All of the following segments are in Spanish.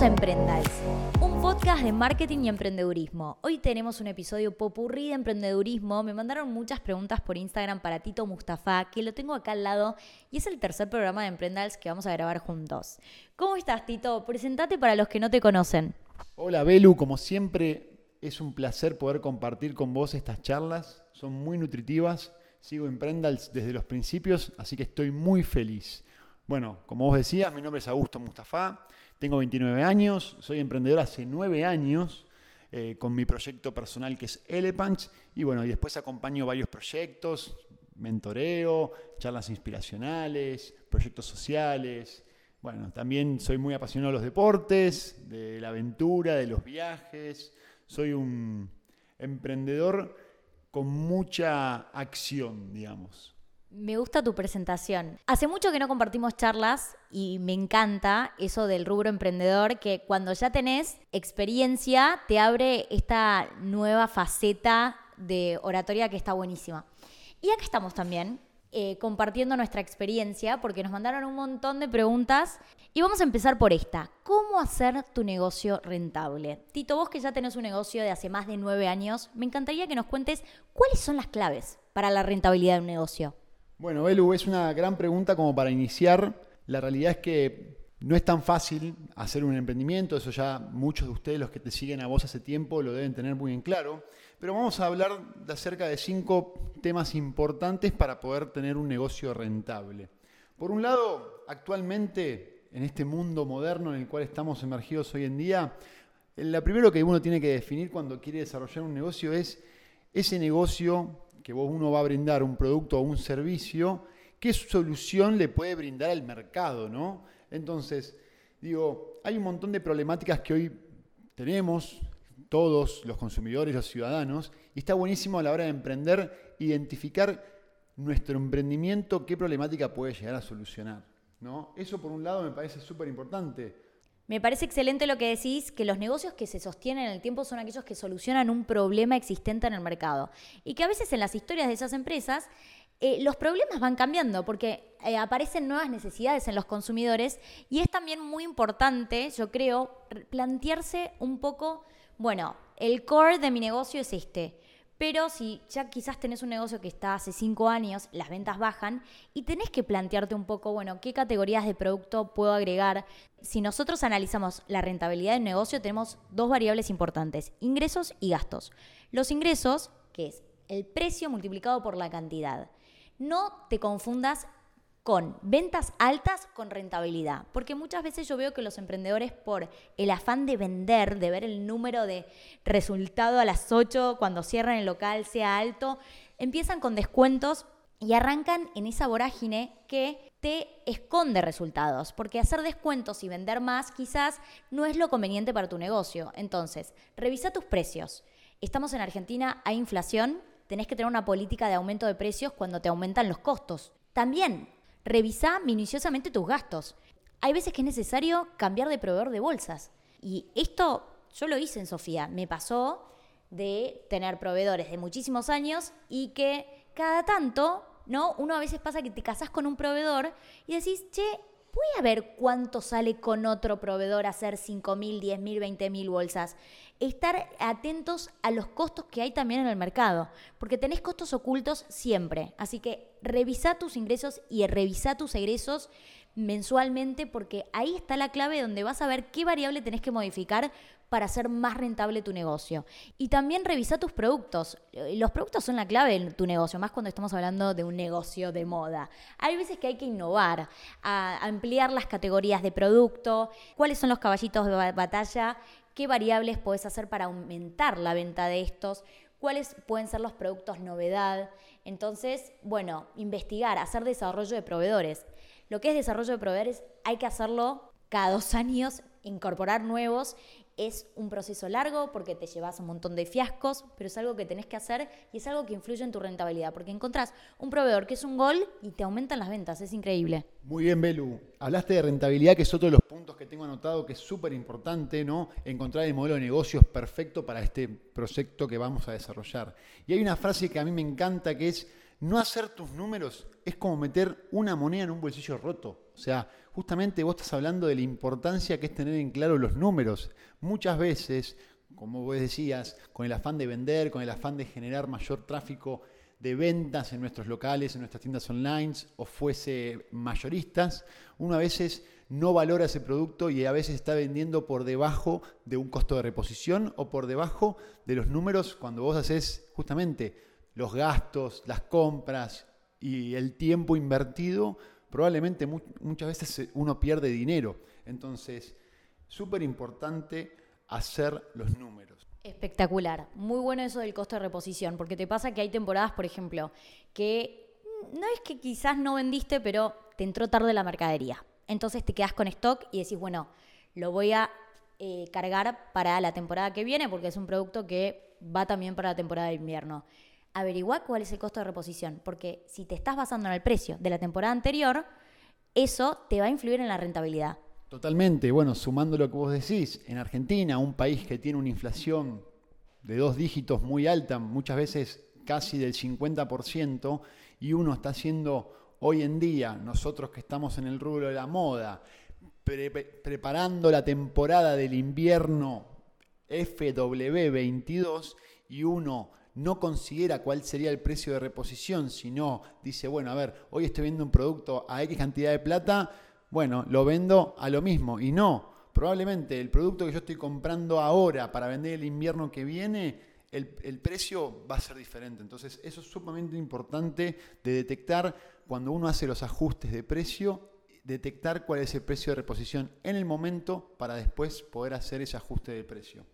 Bienvenidos a Emprendals, un podcast de marketing y emprendedurismo. Hoy tenemos un episodio popurrí de emprendedurismo. Me mandaron muchas preguntas por Instagram para Tito Mustafa, que lo tengo acá al lado y es el tercer programa de Emprendals que vamos a grabar juntos. ¿Cómo estás, Tito? Presentate para los que no te conocen. Hola, Belu. Como siempre, es un placer poder compartir con vos estas charlas. Son muy nutritivas. Sigo Emprendals desde los principios, así que estoy muy feliz. Bueno, como vos decías, mi nombre es Augusto Mustafa, tengo 29 años, soy emprendedor hace 9 años eh, con mi proyecto personal que es Elepunch y bueno, y después acompaño varios proyectos, mentoreo, charlas inspiracionales, proyectos sociales. Bueno, también soy muy apasionado de los deportes, de la aventura, de los viajes. Soy un emprendedor con mucha acción, digamos. Me gusta tu presentación. Hace mucho que no compartimos charlas y me encanta eso del rubro emprendedor, que cuando ya tenés experiencia te abre esta nueva faceta de oratoria que está buenísima. Y acá estamos también eh, compartiendo nuestra experiencia porque nos mandaron un montón de preguntas y vamos a empezar por esta. ¿Cómo hacer tu negocio rentable? Tito, vos que ya tenés un negocio de hace más de nueve años, me encantaría que nos cuentes cuáles son las claves para la rentabilidad de un negocio. Bueno, Belu, es una gran pregunta como para iniciar. La realidad es que no es tan fácil hacer un emprendimiento, eso ya muchos de ustedes, los que te siguen a vos hace tiempo, lo deben tener muy en claro. Pero vamos a hablar de acerca de cinco temas importantes para poder tener un negocio rentable. Por un lado, actualmente, en este mundo moderno en el cual estamos emergidos hoy en día, lo primero que uno tiene que definir cuando quiere desarrollar un negocio es ese negocio que uno va a brindar un producto o un servicio, ¿qué solución le puede brindar al mercado? ¿no? Entonces, digo, hay un montón de problemáticas que hoy tenemos, todos los consumidores, los ciudadanos, y está buenísimo a la hora de emprender, identificar nuestro emprendimiento, qué problemática puede llegar a solucionar. ¿no? Eso por un lado me parece súper importante. Me parece excelente lo que decís, que los negocios que se sostienen en el tiempo son aquellos que solucionan un problema existente en el mercado. Y que a veces en las historias de esas empresas eh, los problemas van cambiando porque eh, aparecen nuevas necesidades en los consumidores y es también muy importante, yo creo, plantearse un poco, bueno, el core de mi negocio es este. Pero si ya quizás tenés un negocio que está hace cinco años, las ventas bajan y tenés que plantearte un poco, bueno, qué categorías de producto puedo agregar. Si nosotros analizamos la rentabilidad del negocio, tenemos dos variables importantes, ingresos y gastos. Los ingresos, que es el precio multiplicado por la cantidad. No te confundas con ventas altas con rentabilidad. Porque muchas veces yo veo que los emprendedores por el afán de vender, de ver el número de resultado a las 8 cuando cierran el local sea alto, empiezan con descuentos y arrancan en esa vorágine que te esconde resultados, porque hacer descuentos y vender más quizás no es lo conveniente para tu negocio. Entonces, revisa tus precios. Estamos en Argentina, hay inflación, tenés que tener una política de aumento de precios cuando te aumentan los costos. También Revisa minuciosamente tus gastos. Hay veces que es necesario cambiar de proveedor de bolsas. Y esto yo lo hice en Sofía. Me pasó de tener proveedores de muchísimos años y que cada tanto, ¿no? Uno a veces pasa que te casas con un proveedor y decís, che, voy a ver cuánto sale con otro proveedor hacer 5.000, 10.000, 20.000 bolsas estar atentos a los costos que hay también en el mercado, porque tenés costos ocultos siempre. Así que revisa tus ingresos y revisa tus egresos mensualmente, porque ahí está la clave donde vas a ver qué variable tenés que modificar para hacer más rentable tu negocio. Y también revisa tus productos. Los productos son la clave en tu negocio, más cuando estamos hablando de un negocio de moda. Hay veces que hay que innovar, a ampliar las categorías de producto, cuáles son los caballitos de batalla qué variables puedes hacer para aumentar la venta de estos, cuáles pueden ser los productos novedad. Entonces, bueno, investigar, hacer desarrollo de proveedores. Lo que es desarrollo de proveedores hay que hacerlo cada dos años, incorporar nuevos es un proceso largo porque te llevas un montón de fiascos, pero es algo que tenés que hacer y es algo que influye en tu rentabilidad, porque encontrás un proveedor que es un gol y te aumentan las ventas, es increíble. Muy bien, Belu. Hablaste de rentabilidad, que es otro de los puntos que tengo anotado, que es súper importante, ¿no? Encontrar el modelo de negocios perfecto para este proyecto que vamos a desarrollar. Y hay una frase que a mí me encanta, que es, no hacer tus números es como meter una moneda en un bolsillo roto. O sea, justamente vos estás hablando de la importancia que es tener en claro los números. Muchas veces, como vos decías, con el afán de vender, con el afán de generar mayor tráfico de ventas en nuestros locales, en nuestras tiendas online, o fuese mayoristas, uno a veces no valora ese producto y a veces está vendiendo por debajo de un costo de reposición o por debajo de los números cuando vos haces justamente los gastos, las compras y el tiempo invertido, probablemente muchas veces uno pierde dinero. Entonces, súper importante hacer los números. Espectacular. Muy bueno eso del costo de reposición, porque te pasa que hay temporadas, por ejemplo, que no es que quizás no vendiste, pero te entró tarde la mercadería. Entonces te quedas con stock y decís, bueno, lo voy a eh, cargar para la temporada que viene, porque es un producto que va también para la temporada de invierno averigua cuál es el costo de reposición, porque si te estás basando en el precio de la temporada anterior, eso te va a influir en la rentabilidad. Totalmente, bueno, sumando lo que vos decís, en Argentina, un país que tiene una inflación de dos dígitos muy alta, muchas veces casi del 50%, y uno está haciendo hoy en día, nosotros que estamos en el rubro de la moda, preparando la temporada del invierno FW22, y uno no considera cuál sería el precio de reposición, sino dice, bueno, a ver, hoy estoy viendo un producto a X cantidad de plata, bueno, lo vendo a lo mismo. Y no, probablemente el producto que yo estoy comprando ahora para vender el invierno que viene, el, el, precio va a ser diferente. Entonces, eso es sumamente importante de detectar cuando uno hace los ajustes de precio, detectar cuál es el precio de reposición en el momento para después poder hacer ese ajuste de precio.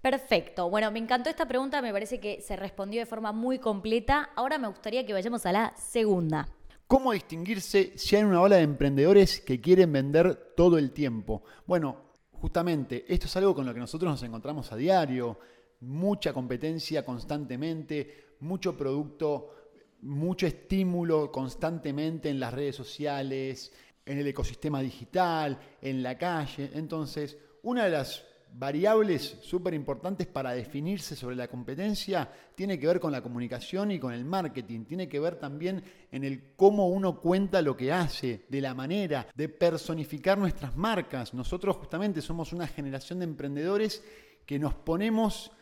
Perfecto. Bueno, me encantó esta pregunta, me parece que se respondió de forma muy completa. Ahora me gustaría que vayamos a la segunda. ¿Cómo distinguirse si hay una ola de emprendedores que quieren vender todo el tiempo? Bueno, justamente esto es algo con lo que nosotros nos encontramos a diario. Mucha competencia constantemente, mucho producto, mucho estímulo constantemente en las redes sociales, en el ecosistema digital, en la calle. Entonces, una de las variables súper importantes para definirse sobre la competencia tiene que ver con la comunicación y con el marketing, tiene que ver también en el cómo uno cuenta lo que hace, de la manera de personificar nuestras marcas. Nosotros justamente somos una generación de emprendedores que nos ponemos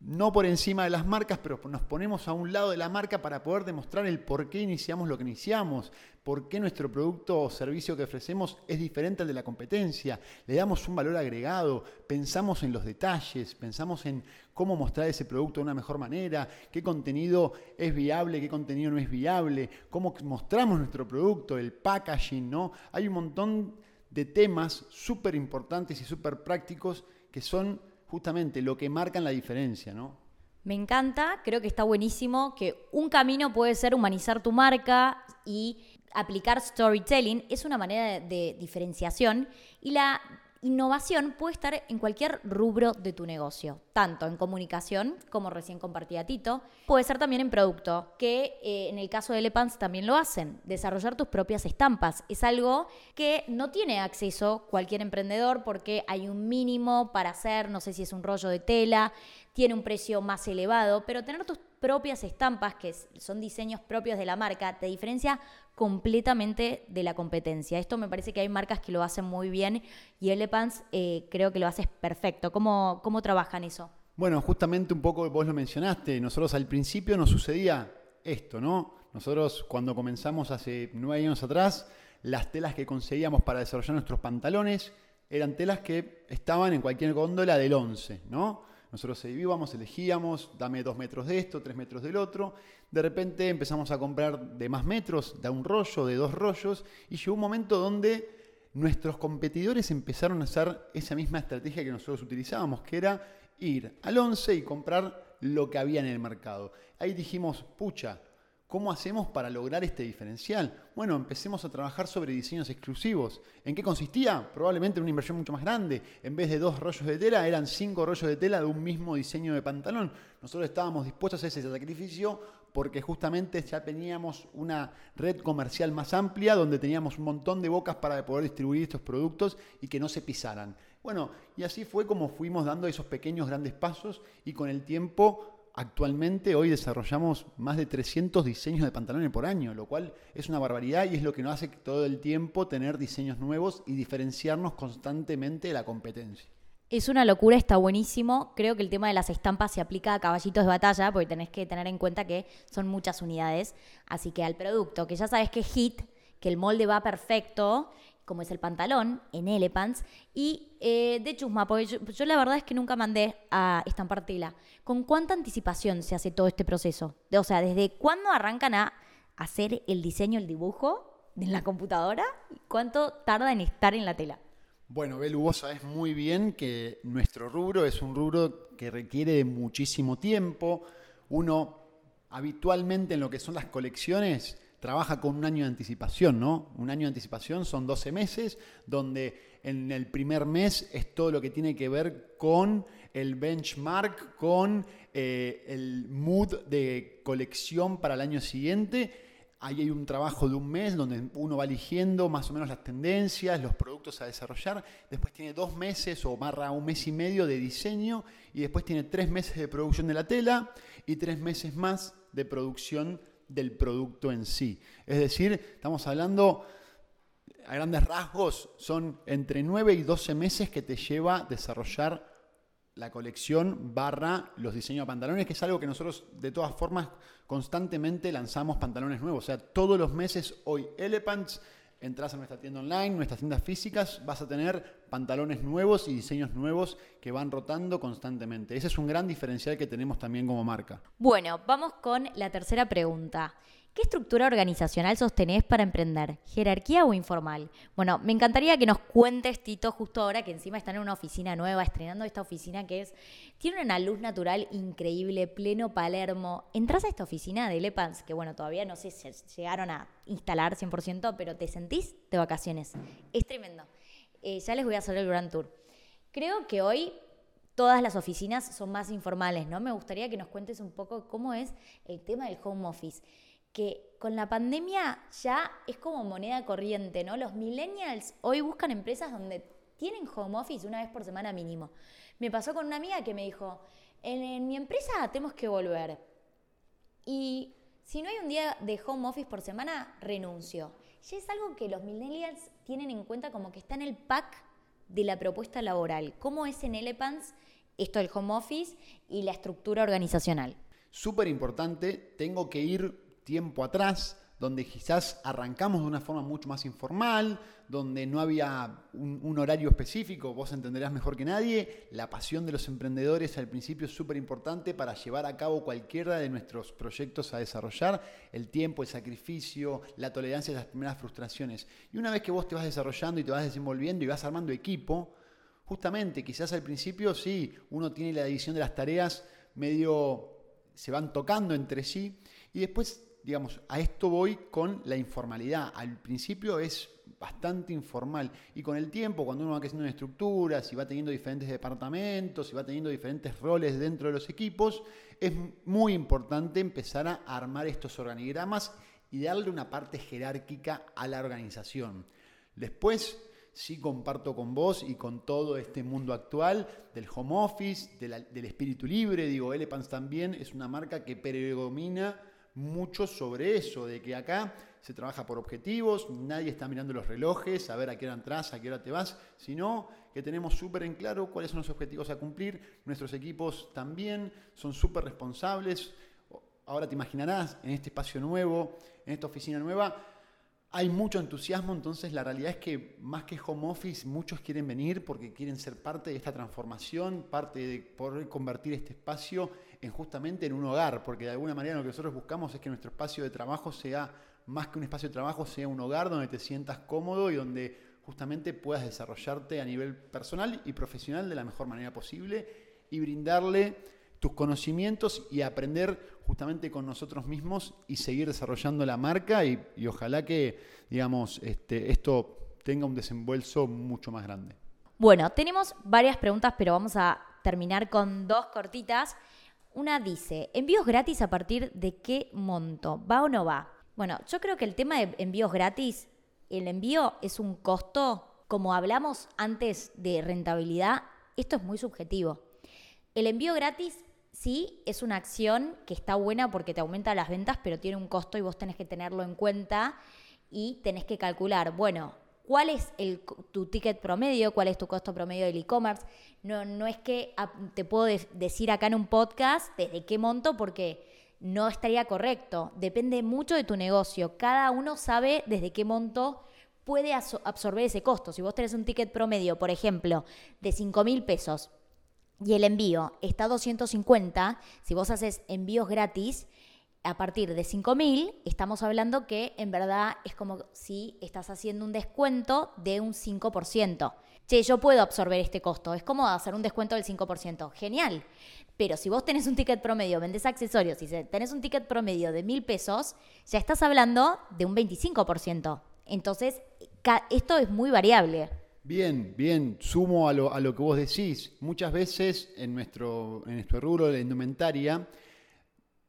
no por encima de las marcas, pero nos ponemos a un lado de la marca para poder demostrar el por qué iniciamos lo que iniciamos, por qué nuestro producto o servicio que ofrecemos es diferente al de la competencia, le damos un valor agregado, pensamos en los detalles, pensamos en cómo mostrar ese producto de una mejor manera, qué contenido es viable, qué contenido no es viable, cómo mostramos nuestro producto, el packaging, ¿no? Hay un montón de temas súper importantes y súper prácticos que son justamente lo que marcan la diferencia, ¿no? Me encanta, creo que está buenísimo que un camino puede ser humanizar tu marca y aplicar storytelling, es una manera de, de diferenciación y la innovación puede estar en cualquier rubro de tu negocio, tanto en comunicación, como recién compartía Tito, puede ser también en producto, que eh, en el caso de Lepans también lo hacen, desarrollar tus propias estampas. Es algo que no tiene acceso cualquier emprendedor porque hay un mínimo para hacer, no sé si es un rollo de tela, tiene un precio más elevado, pero tener tus propias estampas, que son diseños propios de la marca, te diferencia completamente de la competencia. Esto me parece que hay marcas que lo hacen muy bien y Elepants eh, creo que lo haces perfecto. ¿Cómo, ¿Cómo trabajan eso? Bueno, justamente un poco vos lo mencionaste. Nosotros al principio nos sucedía esto, ¿no? Nosotros cuando comenzamos hace nueve años atrás, las telas que conseguíamos para desarrollar nuestros pantalones eran telas que estaban en cualquier góndola del 11, ¿no? Nosotros íbamos, elegíamos, dame dos metros de esto, tres metros del otro. De repente empezamos a comprar de más metros, de un rollo, de dos rollos, y llegó un momento donde nuestros competidores empezaron a hacer esa misma estrategia que nosotros utilizábamos, que era ir al 11 y comprar lo que había en el mercado. Ahí dijimos, pucha, ¿Cómo hacemos para lograr este diferencial? Bueno, empecemos a trabajar sobre diseños exclusivos. ¿En qué consistía? Probablemente una inversión mucho más grande. En vez de dos rollos de tela, eran cinco rollos de tela de un mismo diseño de pantalón. Nosotros estábamos dispuestos a hacer ese sacrificio porque justamente ya teníamos una red comercial más amplia donde teníamos un montón de bocas para poder distribuir estos productos y que no se pisaran. Bueno, y así fue como fuimos dando esos pequeños grandes pasos y con el tiempo actualmente hoy desarrollamos más de 300 diseños de pantalones por año, lo cual es una barbaridad y es lo que nos hace todo el tiempo tener diseños nuevos y diferenciarnos constantemente de la competencia. Es una locura, está buenísimo. Creo que el tema de las estampas se aplica a caballitos de batalla, porque tenés que tener en cuenta que son muchas unidades. Así que al producto, que ya sabes que es hit, que el molde va perfecto, como es el pantalón, en Elepants, y eh, de chusma, porque yo, la verdad es que nunca mandé a estampar tela. ¿Con cuánta anticipación se hace todo este proceso? O sea, ¿desde cuándo arrancan a hacer el diseño, el dibujo en la computadora? ¿Cuánto tarda en estar en la tela? Bueno, Belu, vos sabés muy bien que nuestro rubro es un rubro que requiere de muchísimo tiempo. Uno habitualmente en lo que son las colecciones trabaja con un año de anticipación, ¿no? Un año de anticipación son 12 meses, donde en el primer mes es todo lo que tiene que ver con el benchmark, con eh, el mood de colección para el año siguiente Ahí hay un trabajo de un mes donde uno va eligiendo más o menos las tendencias, los productos a desarrollar. Después tiene dos meses o barra un mes y medio de diseño y después tiene tres meses de producción de la tela y tres meses más de producción del producto en sí. Es decir, estamos hablando, a grandes rasgos, son entre 9 y 12 meses que te lleva desarrollar la colección barra los diseños de pantalones, que es algo que nosotros de todas formas constantemente lanzamos pantalones nuevos. O sea, todos los meses hoy Elephants, entras a nuestra tienda online, nuestras tiendas físicas, vas a tener pantalones nuevos y diseños nuevos que van rotando constantemente. Ese es un gran diferencial que tenemos también como marca. Bueno, vamos con la tercera pregunta. ¿Qué estructura organizacional sostenés para emprender? ¿Jerarquía o informal? Bueno, me encantaría que nos cuentes, Tito, justo ahora que encima están en una oficina nueva, estrenando esta oficina que es, tiene una luz natural increíble, pleno Palermo. Entras a esta oficina de Lepans, que bueno, todavía no sé si llegaron a instalar 100%, pero te sentís de vacaciones. Es tremendo. Eh, ya les voy a hacer el Grand Tour. Creo que hoy todas las oficinas son más informales, ¿no? Me gustaría que nos cuentes un poco cómo es el tema del home office que con la pandemia ya es como moneda corriente, ¿no? Los millennials hoy buscan empresas donde tienen home office una vez por semana mínimo. Me pasó con una amiga que me dijo, en, mi empresa tenemos que volver. Y si no hay un día de home office por semana, renuncio. Ya es algo que los millennials tienen en cuenta como que está en el pack de la propuesta laboral. ¿Cómo es en Elepants esto del home office y la estructura organizacional? Súper importante, tengo que ir tiempo atrás, donde quizás arrancamos de una forma mucho más informal, donde no había un, horario específico, vos entenderás mejor que nadie, la pasión de los emprendedores al principio es súper importante para llevar a cabo cualquiera de nuestros proyectos a desarrollar, el tiempo, el sacrificio, la tolerancia a las primeras frustraciones. Y una vez que vos te vas desarrollando y te vas desenvolviendo y vas armando equipo, justamente quizás al principio sí, uno tiene la división de las tareas medio se van tocando entre sí y después digamos, a esto voy con la informalidad. Al principio es bastante informal y con el tiempo, cuando uno va creciendo en estructuras y va teniendo diferentes departamentos y va teniendo diferentes roles dentro de los equipos, es muy importante empezar a armar estos organigramas y darle una parte jerárquica a la organización. Después, sí comparto con vos y con todo este mundo actual del home office, del espíritu libre, digo, Elepants también es una marca que predomina mucho sobre eso, de que acá se trabaja por objetivos, nadie está mirando los relojes, a ver a qué hora entras, a qué hora te vas, sino que tenemos súper en claro cuáles son los objetivos a cumplir, nuestros equipos también son súper responsables, ahora te imaginarás, en este espacio nuevo, en esta oficina nueva, hay mucho entusiasmo, entonces la realidad es que más que home office, muchos quieren venir porque quieren ser parte de esta transformación, parte de poder convertir este espacio en justamente en un hogar, porque de alguna manera lo que nosotros buscamos es que nuestro espacio de trabajo sea más que un espacio de trabajo, sea un hogar donde te sientas cómodo y donde justamente puedas desarrollarte a nivel personal y profesional de la mejor manera posible y brindarle tus conocimientos y aprender justamente con nosotros mismos y seguir desarrollando la marca y, ojalá que, digamos, este, esto tenga un desenvuelzo mucho más grande. Bueno, tenemos varias preguntas, pero vamos a terminar con dos cortitas. Una dice, envíos gratis a partir de qué monto, ¿va o no va? Bueno, yo creo que el tema de envíos gratis, el envío es un costo, como hablamos antes de rentabilidad, esto es muy subjetivo. El envío gratis sí es una acción que está buena porque te aumenta las ventas, pero tiene un costo y vos tenés que tenerlo en cuenta y tenés que calcular, bueno, cuál es el, tu ticket promedio, cuál es tu costo promedio del e-commerce. No, no es que te puedo decir acá en un podcast desde qué monto porque no estaría correcto. Depende mucho de tu negocio. Cada uno sabe desde qué monto puede absorber ese costo. Si vos tenés un ticket promedio, por ejemplo, de 5 mil pesos y el envío está a 250, si vos haces envíos gratis, a partir de 5.000, estamos hablando que en verdad es como si estás haciendo un descuento de un 5%. Che, yo puedo absorber este costo, es como hacer un descuento del 5%. Genial. Pero si vos tenés un ticket promedio, vendés accesorios y tenés un ticket promedio de mil pesos, ya estás hablando de un 25%. Entonces, esto es muy variable. Bien, bien, sumo a lo, a lo que vos decís. Muchas veces en nuestro, en nuestro rubro de indumentaria,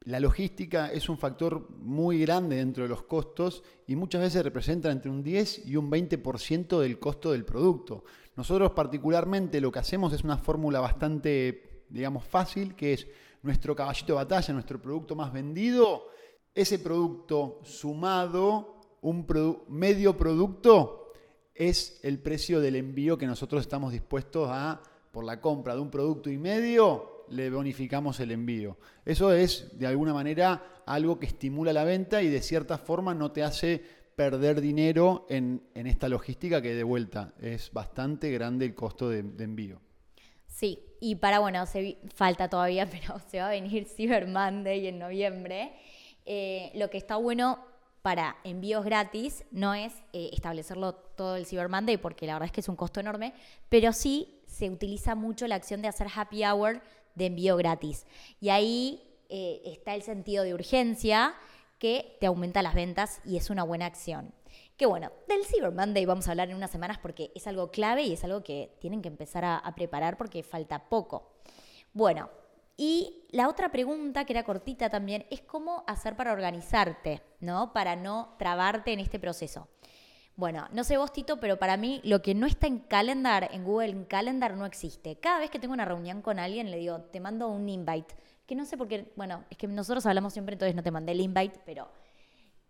la logística es un factor muy grande dentro de los costos y muchas veces representa entre un 10 y un 20% del costo del producto. Nosotros particularmente lo que hacemos es una fórmula bastante, digamos, fácil, que es nuestro caballito de batalla, nuestro producto más vendido, ese producto sumado, un medio producto, es el precio del envío que nosotros estamos dispuestos a, por la compra de un producto y medio, le bonificamos el envío. Eso es, de alguna manera, algo que estimula la venta y de cierta forma no te hace perder dinero en, esta logística que de vuelta es bastante grande el costo de, envío. Sí, y para, bueno, falta todavía, pero se va a venir Cyber Monday en noviembre. Eh, lo que está bueno para envíos gratis no es eh, establecerlo todo el Cyber Monday, porque la verdad es que es un costo enorme, pero sí se utiliza mucho la acción de hacer happy hour de envío gratis. Y ahí eh, está el sentido de urgencia que te aumenta las ventas y es una buena acción. Que bueno, del Cyber Monday vamos a hablar en unas semanas porque es algo clave y es algo que tienen que empezar a, a preparar porque falta poco. Bueno, y la otra pregunta, que era cortita también, es cómo hacer para organizarte, ¿no? Para no trabarte en este proceso. Bueno, no sé vos, Tito, pero para mí lo que no está en Calendar, en Google en Calendar, no existe. Cada vez que tengo una reunión con alguien, le digo, te mando un invite. Que no sé por qué, bueno, es que nosotros hablamos siempre, entonces no te mandé el invite, pero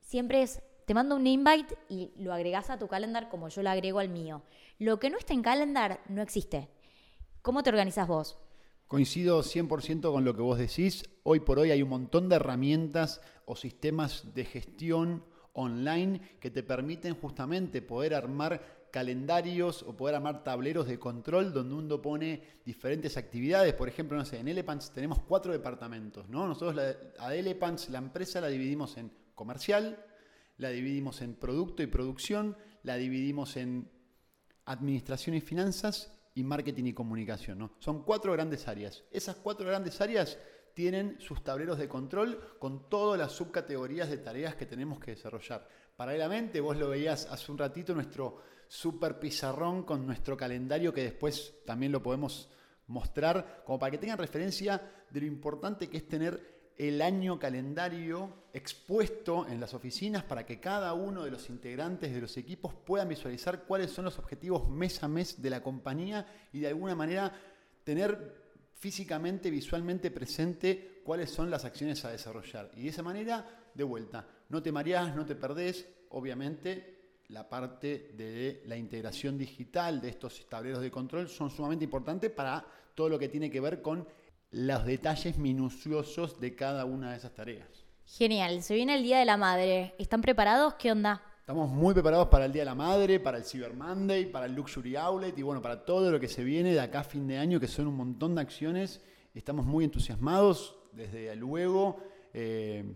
siempre es, te mando un invite y lo agregás a tu calendar como yo lo agrego al mío. Lo que no está en Calendar no existe. ¿Cómo te organizas vos? Coincido 100% con lo que vos decís. Hoy por hoy hay un montón de herramientas o sistemas de gestión online que te permiten justamente poder armar calendarios o poder armar tableros de control donde uno pone diferentes actividades. Por ejemplo, no sé, en Elepants tenemos cuatro departamentos, ¿no? Nosotros la, a Elepants, la empresa, la dividimos en comercial, la dividimos en producto y producción, la dividimos en administración y finanzas y marketing y comunicación, ¿no? Son cuatro grandes áreas. Esas cuatro grandes áreas tienen sus tableros de control con todas las subcategorías de tareas que tenemos que desarrollar. Paralelamente, vos lo veías hace un ratito, nuestro super pizarrón con nuestro calendario que después también lo podemos mostrar, como para que tengan referencia de lo importante que es tener el año calendario expuesto en las oficinas para que cada uno de los integrantes de los equipos puedan visualizar cuáles son los objetivos mes a mes de la compañía y de alguna manera tener físicamente, visualmente presente cuáles son las acciones a desarrollar. Y de esa manera, de vuelta, no te mareás, no te perdés, obviamente la parte de la integración digital de estos tableros de control son sumamente importantes para todo lo que tiene que ver con los detalles minuciosos de cada una de esas tareas. Genial, se viene el Día de la Madre. ¿Están preparados? ¿Qué onda? Estamos muy preparados para el Día de la Madre, para el Cyber Monday, para el Luxury Outlet y bueno, para todo lo que se viene de acá a fin de año, que son un montón de acciones. Estamos muy entusiasmados, desde luego. Eh,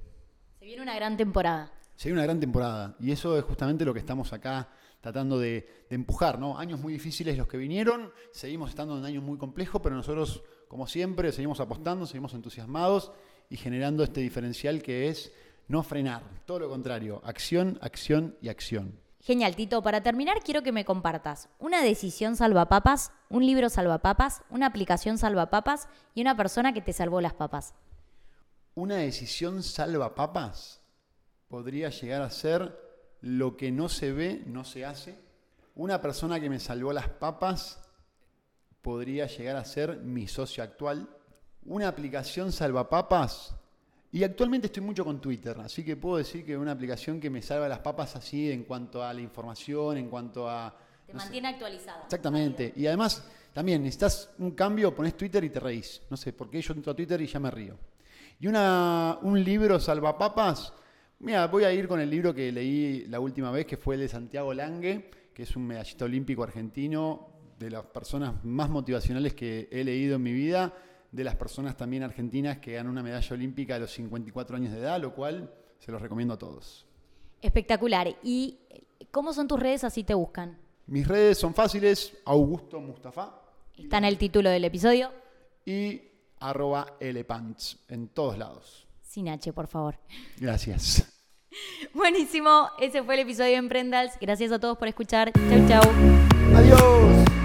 se viene una gran temporada. Se viene una gran temporada y eso es justamente lo que estamos acá tratando de, de empujar, ¿no? Años muy difíciles los que vinieron, seguimos estando en un año muy complejo, pero nosotros, como siempre, seguimos apostando, seguimos entusiasmados y generando este diferencial que es no frenar, todo lo contrario, acción, acción y acción. Genial, Tito. Para terminar, quiero que me compartas una decisión salvapapas, un libro salvapapas, una aplicación salvapapas y una persona que te salvó las papas. Una decisión salvapapas podría llegar a ser lo que no se ve, no se hace. Una persona que me salvó las papas podría llegar a ser mi socio actual. una aplicación salvapapas. Y actualmente estoy mucho con Twitter, así que puedo decir que es una aplicación que me salva las papas así en cuanto a la información, en cuanto a... Te no mantiene actualizado. Exactamente. Y además, también necesitas un cambio, pones Twitter y te reís. No sé, porque yo entro a Twitter y ya me río. Y una, un libro salvapapas, mira, voy a ir con el libro que leí la última vez, que fue el de Santiago Lange, que es un medallista olímpico argentino, de las personas más motivacionales que he leído en mi vida, de las personas también argentinas que ganan una medalla olímpica a los 54 años de edad, lo cual se los recomiendo a todos. Espectacular. ¿Y cómo son tus redes así te buscan? Mis redes son fáciles, Augusto Mustafa Está en el título del episodio. y arroba Lepants en todos lados. Sin H, por favor. Gracias. Buenísimo. Ese fue el episodio de Emprendals. Gracias a todos por escuchar. Chau, chau. Adiós.